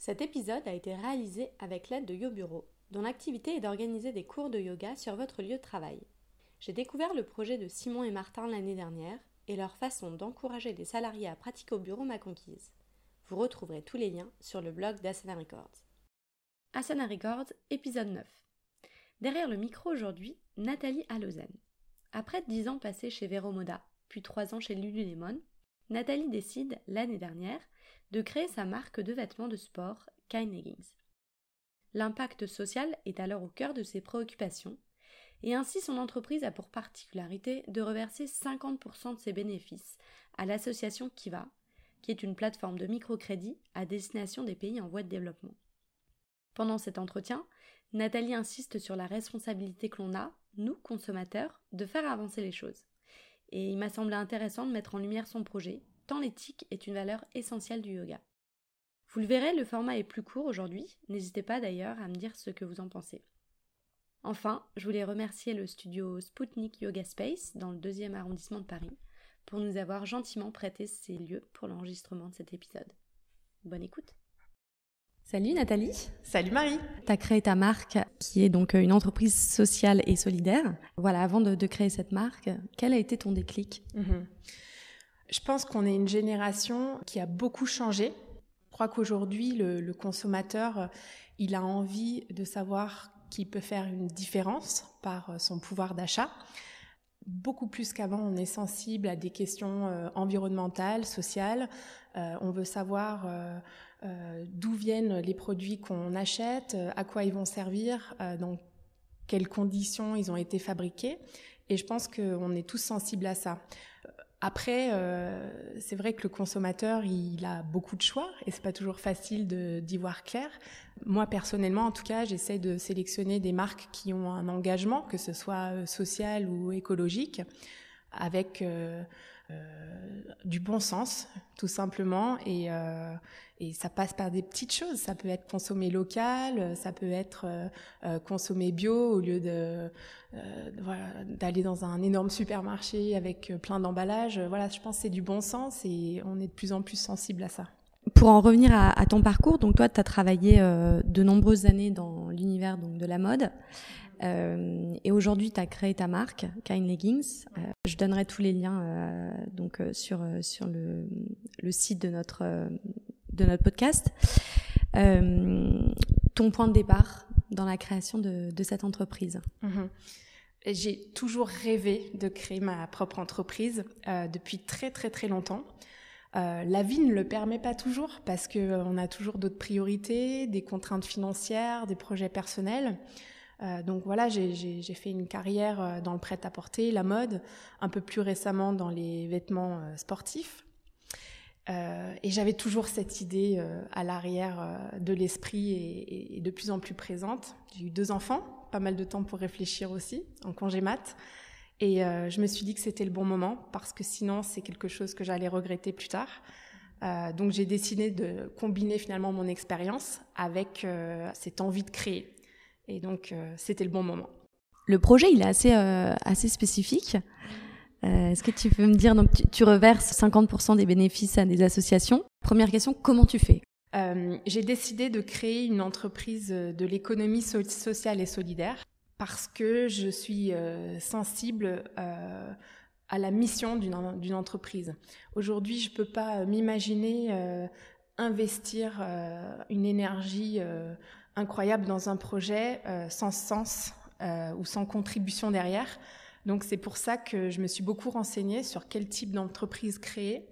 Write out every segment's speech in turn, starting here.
Cet épisode a été réalisé avec l'aide de YoBureau, dont l'activité est d'organiser des cours de yoga sur votre lieu de travail. J'ai découvert le projet de Simon et Martin l'année dernière et leur façon d'encourager les salariés à pratiquer au bureau m'a conquise. Vous retrouverez tous les liens sur le blog d'Asana Records. Asana Records, épisode 9. Derrière le micro aujourd'hui, Nathalie Allozen. Après dix ans passés chez Veromoda, puis trois ans chez Lululemon, Nathalie décide, l'année dernière, de créer sa marque de vêtements de sport, Kind Leggings. L'impact social est alors au cœur de ses préoccupations, et ainsi son entreprise a pour particularité de reverser 50% de ses bénéfices à l'association Kiva, qui est une plateforme de microcrédit à destination des pays en voie de développement. Pendant cet entretien, Nathalie insiste sur la responsabilité que l'on a, nous, consommateurs, de faire avancer les choses. Et il m'a semblé intéressant de mettre en lumière son projet, tant l'éthique est une valeur essentielle du yoga. Vous le verrez, le format est plus court aujourd'hui, n'hésitez pas d'ailleurs à me dire ce que vous en pensez. Enfin, je voulais remercier le studio Spoutnik Yoga Space dans le deuxième arrondissement de Paris pour nous avoir gentiment prêté ces lieux pour l'enregistrement de cet épisode. Bonne écoute Salut Nathalie. Salut Marie. Tu as créé ta marque qui est donc une entreprise sociale et solidaire. Voilà, avant de, créer cette marque, quel a été ton déclic? Mhm. Je pense qu'on est une génération qui a beaucoup changé. Je crois qu'aujourd'hui, le, consommateur, il a envie de savoir qu'il peut faire une différence par son pouvoir d'achat. Beaucoup plus qu'avant, on est sensible à des questions euh, environnementales, sociales. Euh, on veut savoir euh, euh, d'où viennent les produits qu'on achète, euh, à quoi ils vont servir, euh, dans quelles conditions ils ont été fabriqués. Et je pense qu'on est tous sensibles à ça. Après, c'est vrai que le consommateur, il a beaucoup de choix et c'est pas toujours facile d'y voir clair. Moi, personnellement, en tout cas, j'essaie de sélectionner des marques qui ont un engagement, que ce soit social ou écologique, avec du bon sens, tout simplement. Et, et ça passe par des petites choses. Ça peut être consommé local, ça peut être euh, euh, consommé bio au lieu de euh, voilà, d'aller dans un énorme supermarché avec plein d'emballages. Voilà, je pense que c'est du bon sens et on est de plus en plus sensible à ça. Pour en revenir à, ton parcours, donc toi, tu as travaillé de nombreuses années dans l'univers donc de la mode. Euh, et aujourd'hui, tu as créé ta marque, Kind Leggings. Euh, je donnerai tous les liens euh, donc sur sur le, le site de notre de notre podcast. Euh, ton point de départ dans la création de, cette entreprise mhm. J'ai toujours rêvé de créer ma propre entreprise euh, depuis très très très longtemps. Euh, la vie ne le permet pas toujours parce que euh, a toujours d'autres priorités, des contraintes financières, des projets personnels. Donc voilà, j'ai fait une carrière dans le prêt-à-porter, la mode, un peu plus récemment dans les vêtements sportifs. Euh, et j'avais toujours cette idée euh, à l'arrière euh, de l'esprit et, de plus en plus présente. J'ai eu deux enfants, pas mal de temps pour réfléchir aussi, en congé mat. Et je me suis dit que c'était le bon moment parce que sinon c'est quelque chose que j'allais regretter plus tard. donc j'ai décidé de combiner finalement mon expérience avec cette envie de créer. Et donc c'était le bon moment. Le projet il est assez assez spécifique. Euh, est-ce que tu peux me dire, donc tu, reverses 50% des bénéfices à des associations? Première question, comment tu fais? Euh, J'ai décidé de créer une entreprise de l'économie sociale et solidaire parce que je suis euh, sensible à la mission d'une entreprise. Aujourd'hui, je ne peux pas m'imaginer investir une énergie incroyable dans un projet sans sens ou sans contribution derrière. Donc c'est pour ça que je me suis beaucoup renseignée sur quel type d'entreprise créer.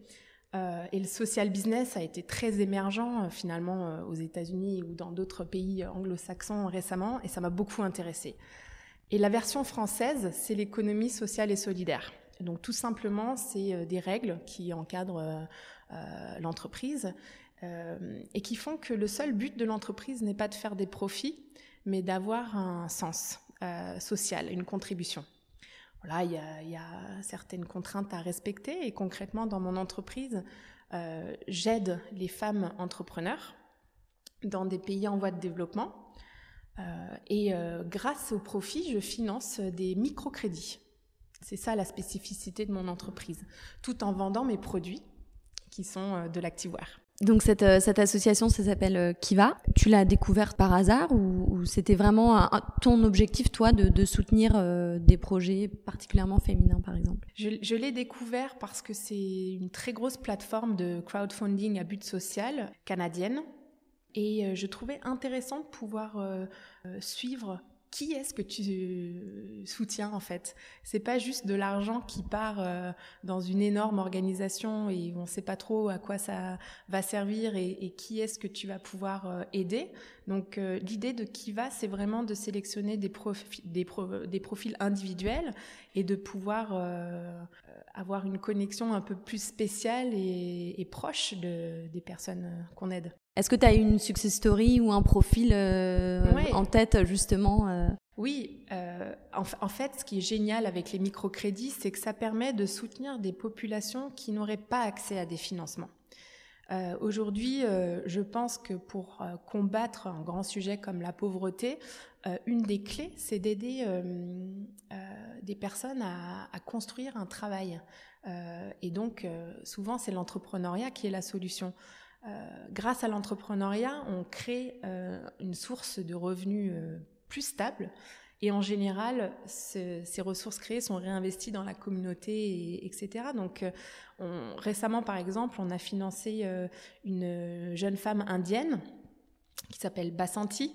Euh, et le social business a été très émergent euh, finalement euh, aux États-Unis ou dans d'autres pays anglo-saxons récemment, et ça m'a beaucoup intéressée. Et la version française, c'est l'économie sociale et solidaire. Donc tout simplement, c'est des règles qui encadrent l'entreprise et qui font que le seul but de l'entreprise n'est pas de faire des profits, mais d'avoir un sens social, une contribution. Voilà, il y a, certaines contraintes à respecter et concrètement dans mon entreprise, euh, j'aide les femmes entrepreneurs dans des pays en voie de développement euh, et euh, grâce au profit, je finance des microcrédits. C'est ça la spécificité de mon entreprise, tout en vendant mes produits qui sont de l'activewear. Donc cette, euh, cette association, ça s'appelle euh, Kiva. Tu l'as découverte par hasard ou, c'était vraiment ton objectif, toi, de, soutenir euh, des projets particulièrement féminins, par exemple? Je l'ai découvert parce que c'est une très grosse plateforme de crowdfunding à but social canadienne. Et je trouvais intéressant de pouvoir suivre qui est-ce que tu soutiens en fait? C'est pas juste de l'argent qui part euh, dans une énorme organisation et on ne sait pas trop à quoi ça va servir et, qui est-ce que tu vas pouvoir euh, aider. Donc euh, l'idée de Kiva, c'est vraiment de sélectionner des, des, des, profils individuels et de pouvoir avoir une connexion un peu plus spéciale et, proche de, des personnes qu'on aide. Est-ce que tu as une success story ou un profil euh, en tête justement euh? Oui, euh, en, fait, ce qui est génial avec les microcrédits, c'est que ça permet de soutenir des populations qui n'auraient pas accès à des financements. Aujourd'hui, je pense que pour combattre un grand sujet comme la pauvreté, une des clés, c'est d'aider des personnes à, construire un travail. et donc, souvent, c'est l'entrepreneuriat qui est la solution. Euh, grâce à l'entrepreneuriat, on crée euh, une source de revenus euh, plus stable. Et en général, ces ressources créées sont réinvesties dans la communauté, etc. Donc, récemment, par exemple, on a financé une jeune femme indienne qui s'appelle Basanti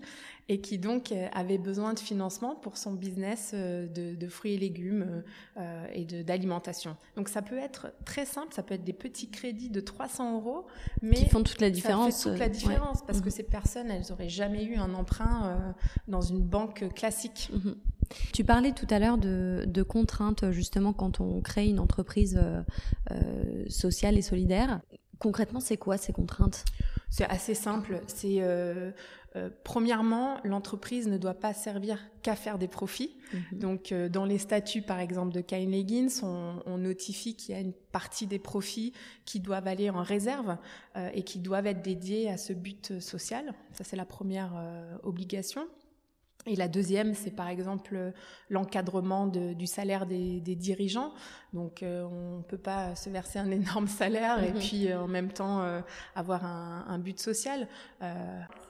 et qui donc euh, avait besoin de financement pour son business euh, de, fruits et légumes euh, et d'alimentation. Donc ça peut être très simple, ça peut être des petits crédits de 300 euros, mais qui font toute la différence. Ça fait toute la différence parce que mhm. ces personnes, elles n'auraient jamais eu un emprunt dans une banque classique. Mhm. Tu parlais tout à l'heure de, de, contraintes justement quand on crée une entreprise sociale et solidaire. Concrètement, c'est quoi ces contraintes? C'est assez simple. C'est euh, euh, premièrement, l'entreprise ne doit pas servir qu'à faire des profits. Mhm. Donc, euh, dans les statuts, par exemple, de Kyle Leggins, on, notifie qu'il y a une partie des profits qui doivent aller en réserve et qui doivent être dédiés à ce but social. Ça, c'est la première obligation. Et la deuxième, c'est par exemple l'encadrement du salaire des, dirigeants. Donc, euh, on ne peut pas se verser un énorme salaire et mhm. puis euh, en même temps euh, avoir un, but social.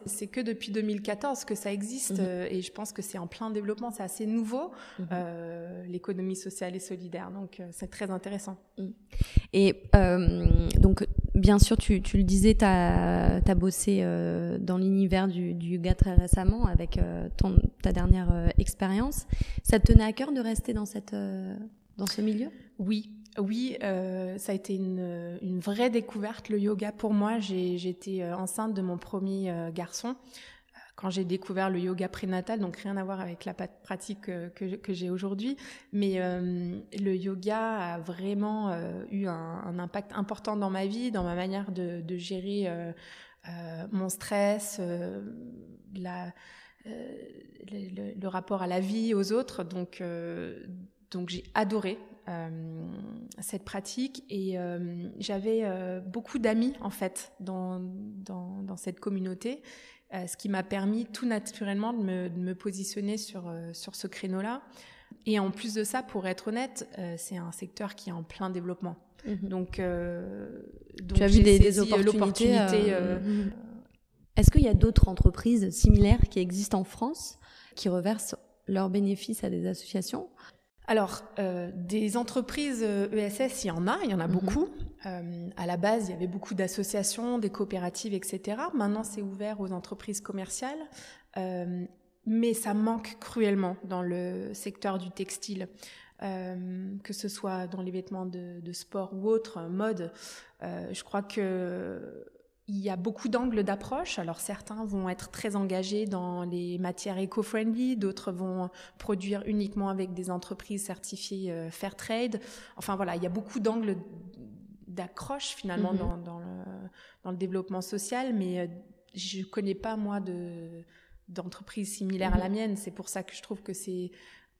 c'est que depuis 2014 que ça existe mhm. et je pense que c'est en plein développement. C'est assez nouveau, mhm. l'économie sociale et solidaire. Donc, c'est très intéressant. Et donc, bien sûr, tu, tu le disais, tu as, bossé euh, dans l'univers du, du, yoga très récemment avec euh, ton, ta dernière euh, expérience. Ça te tenait à cœur de rester dans, cette, dans ce milieu? Oui. Oui, ça a été une, une, vraie découverte, le yoga. Pour moi, j'ai été enceinte de mon premier garçon quand j'ai découvert le yoga prénatal, donc rien à voir avec la pratique que, que j'ai aujourd'hui, mais euh, le yoga a vraiment euh, eu un, impact important dans ma vie, dans ma manière de, gérer euh, mon stress, le, rapport à la vie, aux autres. Donc, donc j'ai adoré cette pratique et j'avais beaucoup d'amis en fait dans, dans cette communauté euh, ce qui m'a permis tout naturellement de me, de me positionner sur, euh, sur ce créneau-là. Et en plus de ça, pour être honnête, euh, c'est un secteur qui est en plein développement. Mhm. Donc, donc, tu as vu des, des opportunités. Mhm. Est-ce qu'il y a d'autres entreprises similaires qui existent en France qui reversent leurs bénéfices à des associations? Alors, euh, des entreprises ESS, euh, e il y en a, il y en a mhm. beaucoup. Euh, à la base, il y avait beaucoup d'associations, des coopératives, etc. Maintenant, c'est ouvert aux entreprises commerciales. Euh, mais ça manque cruellement dans le secteur du textile. Euh, que ce soit dans les vêtements de, de sport ou autre, mode. je crois que il y a beaucoup d'angles d'approche. Alors certains vont être très engagés dans les matières éco-friendly, d'autres vont produire uniquement avec des entreprises certifiées euh, fair trade. Enfin voilà, il y a beaucoup d'angles d'accroche finalement mm-hmm. dans, le, dans, le, développement social, mais euh, je ne connais pas moi de d'entreprise similaire à la mm-hmm. mienne. C'est pour ça que je trouve que c'est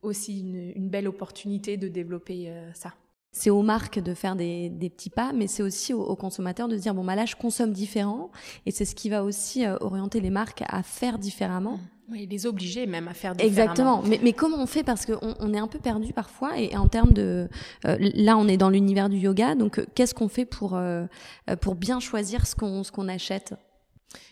aussi une, une, belle opportunité de développer euh, ça. C'est aux marques de faire des, petits pas, mais c'est aussi aux, consommateurs de se dire bon bah là je consomme différent et c'est ce qui va aussi euh, orienter les marques à faire différemment. Oui, les obliger même à faire différemment. Exactement. Mais, mais comment on fait? Parce qu'on on est un peu perdu parfois et, en termes de euh, là on est dans l'univers du yoga donc euh, qu'est-ce qu'on fait pour pour bien choisir ce qu'on ce qu'on achète?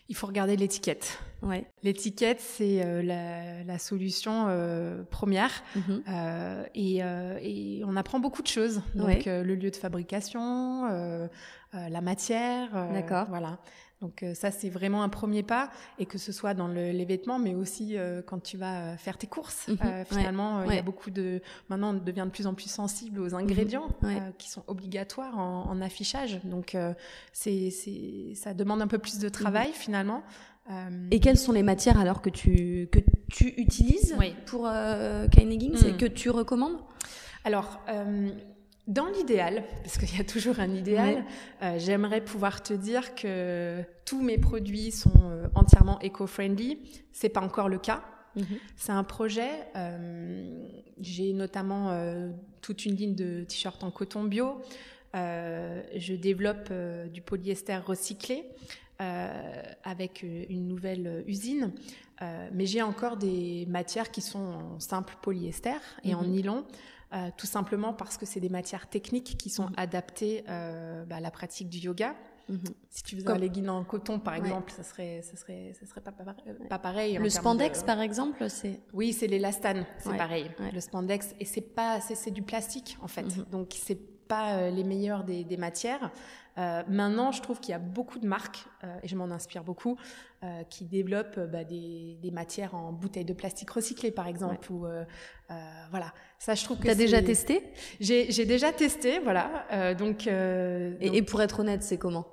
Il faut regarder l'étiquette. Ouais. L'étiquette, c'est euh, la, la, solution euh, première. Mhm. euh, et, et, on apprend beaucoup de choses. Donc, le lieu de fabrication, la matière. D'accord. Voilà. Donc ça, c'est vraiment un premier pas, et que ce soit dans le, les vêtements, mais aussi quand tu vas faire tes courses. Mhm. finalement, il y a beaucoup de... Maintenant, on devient de plus en plus sensible aux ingrédients mhm. qui sont obligatoires en, en affichage. Donc c'est, ça demande un peu plus de travail finalement. Et quelles sont les matières alors que tu, que tu utilises pour euh, hmm. que tu recommandes? Alors, euh, dans l'idéal, parce qu'il y a toujours un idéal, euh, j'aimerais pouvoir te dire que tous mes produits sont euh, entièrement éco-friendly. C'est pas encore le cas. Mhm. C'est un projet. Euh, j'ai notamment euh, toute une ligne de t-shirts en coton bio. je développe du polyester recyclé. Avec une nouvelle usine. mais j'ai encore des matières qui sont en simple polyester et en mhm. Nylon. tout simplement parce que c'est des matières techniques qui sont mhm. adaptées bah, à la pratique du yoga. Mhm. Si tu faisais un legging en coton, par exemple, ça serait, ça serait, ça serait pas, pas, pareil. Le spandex, par exemple, c'est. Oui, c'est l'élastane, c'est pareil. Le spandex, et c'est pas, c'est du plastique en fait. Donc c'est pas les meilleures des, des matières. Euh, maintenant, je trouve qu'il y a beaucoup de marques, euh, et je m'en inspire beaucoup, euh, qui développent bah, des, des, matières en bouteilles de plastique recyclées, par exemple. Ou, voilà, ça, je trouve que. T'as déjà testé? J'ai déjà testé, voilà. donc, et, pour être honnête, c'est comment?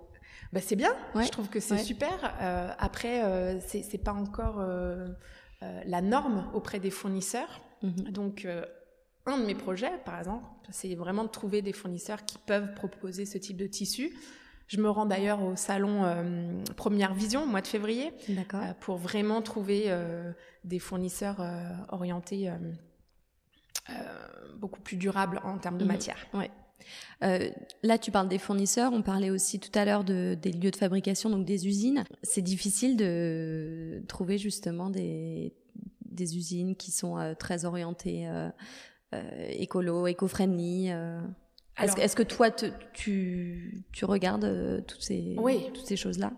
Bah, c'est bien. Je trouve que c'est super. après, c'est pas encore la norme auprès des fournisseurs. Mhm. Donc un de mes projets, par exemple, c'est vraiment de trouver des fournisseurs qui peuvent proposer ce type de tissu. Je me rends d'ailleurs au salon euh, Première Vision au mois de février euh, pour vraiment trouver euh, des fournisseurs orientés beaucoup plus durables en termes de mhm. matière. Ouais. là, tu parles des fournisseurs. On parlait aussi tout à l'heure de, des lieux de fabrication, donc des usines. C'est difficile de trouver justement des, des usines qui sont très orientées euh, écolo, éco-friendly euh. Est-ce que toi, tu, tu regardes euh, toutes ces, toutes ces choses-là?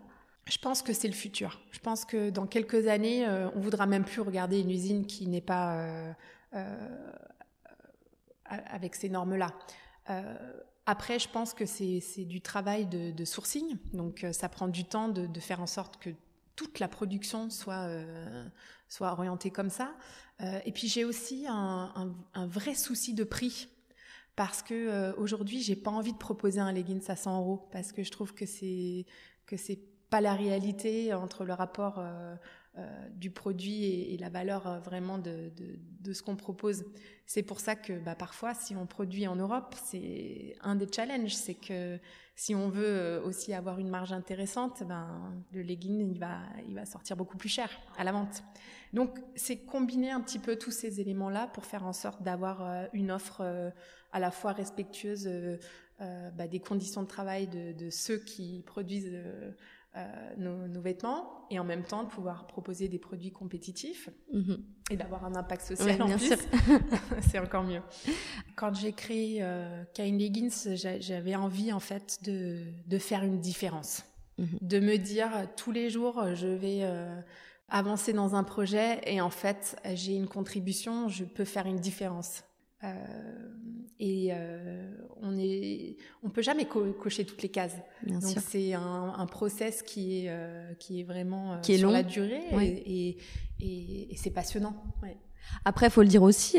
Je pense que c'est le futur. Je pense que dans quelques années, on voudra même plus regarder une usine qui n'est pas avec ces normes-là. après, je pense que c'est du travail de, sourcing. Donc, ça prend du temps de, de, faire en sorte que toute la production soit, soit orientée comme ça. Euh, et puis j'ai aussi un, vrai souci de prix parce que euh, aujourd'hui j'ai pas envie de proposer un leggings à 100 euros parce que je trouve que c'est que c'est pas la réalité entre le rapport euh, du produit et, la valeur vraiment de, ce qu'on propose. C'est pour ça que bah, parfois, si on produit en Europe, c'est un des challenges, c'est que si on veut aussi avoir une marge intéressante, ben, le legging il va, il va sortir beaucoup plus cher à la vente. Donc, c'est combiner un petit peu tous ces éléments-là pour faire en sorte d'avoir euh, une offre euh, à la fois respectueuse euh, bah, des conditions de travail de, ceux qui produisent nos, vêtements et en même temps de pouvoir proposer des produits compétitifs mhm. et d'avoir un impact social en plus. c'est encore mieux. Quand j'ai créé Kind Leggings, j'avais envie en fait de, de faire une différence. Mhm. De me dire tous les jours, je vais avancer dans un projet et en fait j'ai une contribution, je peux faire une différence. Euh, et euh, on est, on peut jamais cocher toutes les cases. Donc c'est un, un, process qui est euh, qui est vraiment qui est sur long. la durée et, et, et, c'est passionnant. Ouais. Après, faut le dire aussi,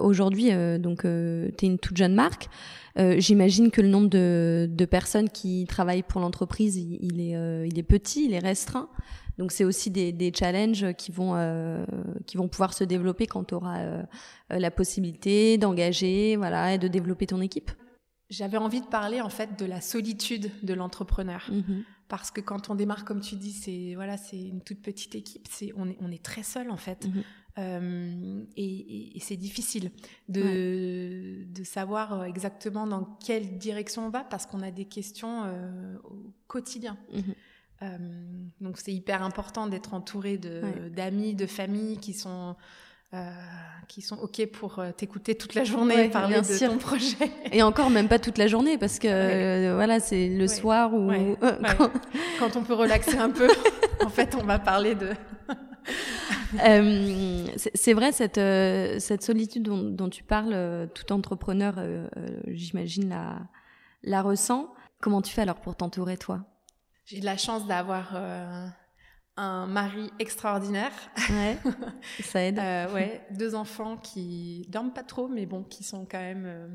aujourd'hui, donc tu es une toute jeune marque. J'imagine que le nombre de, de, personnes qui travaillent pour l'entreprise, il, il, est, il est petit, il est restreint. Donc c'est aussi des, des, challenges qui vont euh, qui vont pouvoir se développer quand tu auras euh, la possibilité d'engager, voilà, et de développer ton équipe. J'avais envie de parler en fait de la solitude de l'entrepreneur. Mm-hmm. Parce que quand on démarre, comme tu dis, c'est voilà, c'est une toute petite équipe. C'est on est on est très seul en fait. Mm-hmm. et, c'est difficile de, de, savoir exactement dans quelle direction on va parce qu'on a des questions au quotidien. Mhm. donc c'est hyper important d'être entouré d'amis, de, de familles qui sont euh, qui sont ok pour euh, t'écouter toute la journée parler de ton projet. Et encore même pas toute la journée parce que euh, voilà c'est le soir ou quand... quand... on peut relaxer un peu. en fait, on va parler de. C'est vrai cette cette solitude dont, dont tu parles, tout entrepreneur, j'imagine la la ressent. Comment tu fais alors pour t'entourer toi? J'ai de la chance d'avoir un mari extraordinaire. Ouais, ça aide. euh, ouais, deux enfants qui dorment pas trop, mais bon, qui sont quand même euh,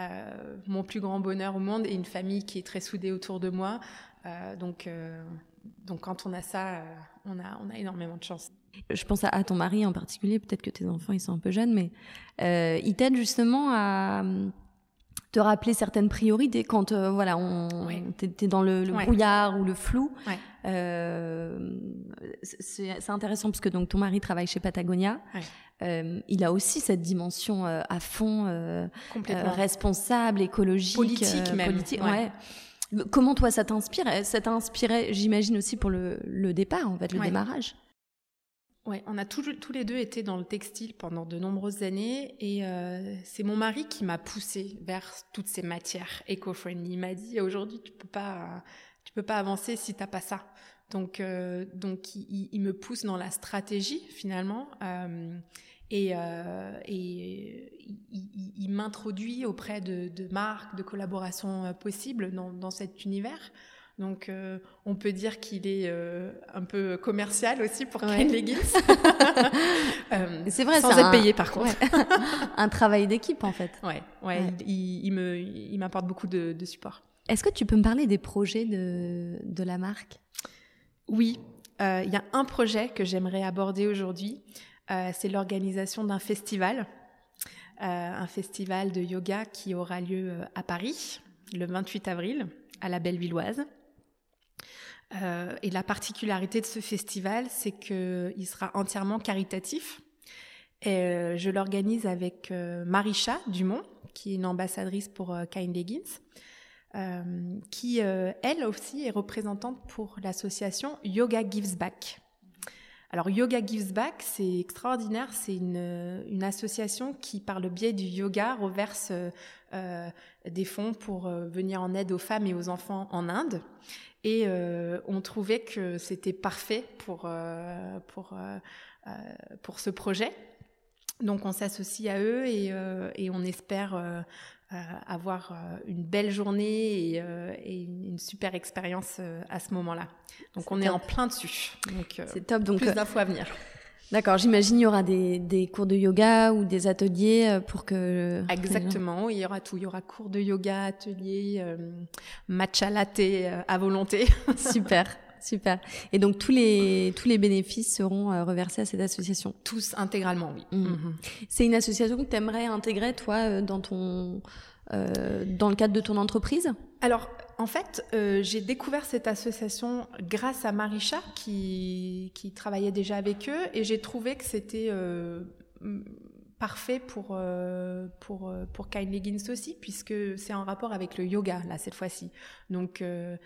euh, mon plus grand bonheur au monde et une famille qui est très soudée autour de moi. Euh, donc, donc quand on a ça, on a, on a énormément de chance. Je pense à, ton mari en particulier. Peut-être que tes enfants ils sont un peu jeunes, mais il t'aide justement à te rappeler certaines priorités quand euh, voilà on t'es, dans le, brouillard ou le flou. Euh, c'est, intéressant parce que donc ton mari travaille chez Patagonia. Euh, il a aussi cette dimension à fond responsable écologique politique même. politique, comment toi ça t'inspire? Ça t'a inspiré j'imagine aussi pour le, le départ en fait le démarrage? Ouais, on a tous, les deux été dans le textile pendant de nombreuses années et euh, c'est mon mari qui m'a poussé vers toutes ces matières éco-friendly. Il m'a dit aujourd'hui tu peux pas tu peux pas avancer si t'as pas ça. Donc euh, donc il, me pousse dans la stratégie finalement euh, et, euh, et il, m'introduit auprès de, marques, de collaborations euh, possibles dans cet univers. Donc, euh, on peut dire qu'il est euh, un peu commercial aussi pour ouais. Ken Leggins. euh, c'est vrai, sans être un... payé par contre. Ouais. un travail d'équipe en fait. Ouais, ouais, ouais. Il, il, me, il m'apporte beaucoup de, de support. Est-ce que tu peux me parler des projets de, de la marque? Oui, il y a un projet que j'aimerais aborder aujourd'hui. C'est l'organisation d'un festival, un festival de yoga qui aura lieu à Paris le 28 avril à la Bellevilloise. Euh, et la particularité de ce festival, c'est qu'il sera entièrement caritatif. Euh, je l'organise avec euh, Marisha Dumont, qui est une ambassadrice pour Kind Leggins, euh, qui, elle aussi, est représentante pour l'association Yoga Gives Back. Alors Yoga Gives Back, c'est extraordinaire, c'est une, association qui, par le biais du yoga, reverse euh, des fonds pour euh, venir en aide aux femmes et aux enfants en Inde. Et euh, on trouvait que c'était parfait pour, pour, pour ce projet. Donc on s'associe à eux et, et on espère avoir une belle journée et, et une super expérience à ce moment-là. Donc on top. est en plein dessus. Donc c'est top. Donc plus d'infos à venir. D'accord, j'imagine il y aura des, des, cours de yoga ou des ateliers pour que... Exactement, il y aura tout. Il y aura cours de yoga, ateliers, euh, matcha latte euh, à volonté. super, super. Et donc tous les, tous les bénéfices seront euh, reversés à cette association Tous intégralement, oui. Mmh. Mmh. C'est une association que tu aimerais intégrer, toi, dans ton... Euh, dans le cadre de ton entreprise? Alors, en fait, euh, j'ai découvert cette association grâce à Marisha qui, qui travaillait déjà avec eux et j'ai trouvé que c'était euh, parfait pour, euh, pour, pour Kind Leggins aussi puisque c'est en rapport avec le yoga là cette fois-ci. Donc, euh,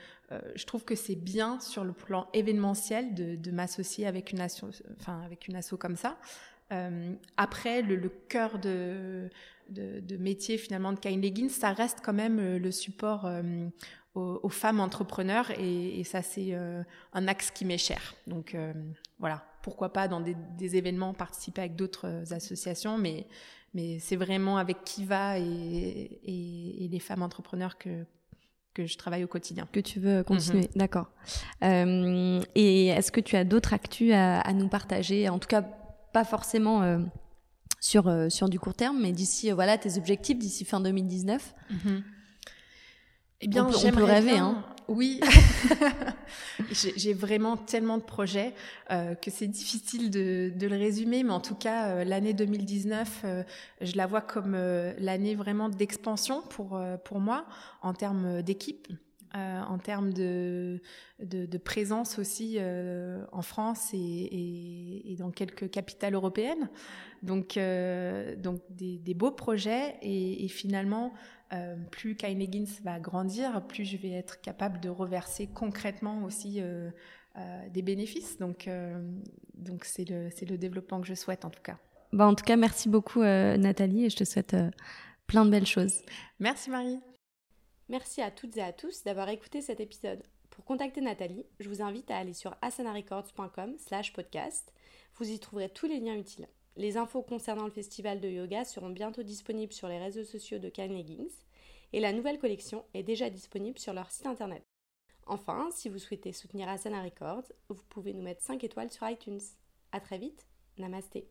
je trouve que c'est bien sur le plan événementiel de, m'associer avec une asso, enfin avec une asso comme ça. après, le, cœur de de, métier finalement de Kind Leggins, ça reste quand même le support euh, aux, femmes entrepreneurs et, ça c'est euh, un axe qui m'est cher. Donc euh, voilà, pourquoi pas dans des, des événements participer avec d'autres associations, mais mais c'est vraiment avec Kiva et, et, et les femmes entrepreneurs que que je travaille au quotidien. Que tu veux continuer, mm -hmm. d'accord. Euh, et est-ce que tu as d'autres actus à, à, nous partager? En tout cas, pas forcément euh, sur, euh, sur du court terme, mais d'ici, euh, voilà, tes objectifs d'ici fin 2019 mm -hmm. Eh bien, on peut, on peut rêver, bien, hein. Oui, j'ai vraiment tellement de projets euh, que c'est difficile de, de, le résumer, mais en tout cas, euh, l'année 2019, euh, je la vois comme l'année vraiment d'expansion pour pour moi en termes d'équipe. en termes de, de, présence aussi en France et, et, dans quelques capitales européennes. Donc, donc des, des, beaux projets et, finalement, plus Kyle va grandir, plus je vais être capable de reverser concrètement aussi des bénéfices. Donc, donc c'est le, le développement que je souhaite en tout cas. Bah, en tout cas, merci beaucoup Nathalie et je te souhaite plein de belles choses. Merci Marie. Merci à toutes et à tous d'avoir écouté cet épisode. Pour contacter Nathalie, je vous invite à aller sur asanarecords.com slash podcast. Vous y trouverez tous les liens utiles. Les infos concernant le festival de yoga seront bientôt disponibles sur les réseaux sociaux de Can Leggings et la nouvelle collection est déjà disponible sur leur site internet. Enfin, si vous souhaitez soutenir Asana Records, vous pouvez nous mettre 5 étoiles sur iTunes. A très vite, namasté.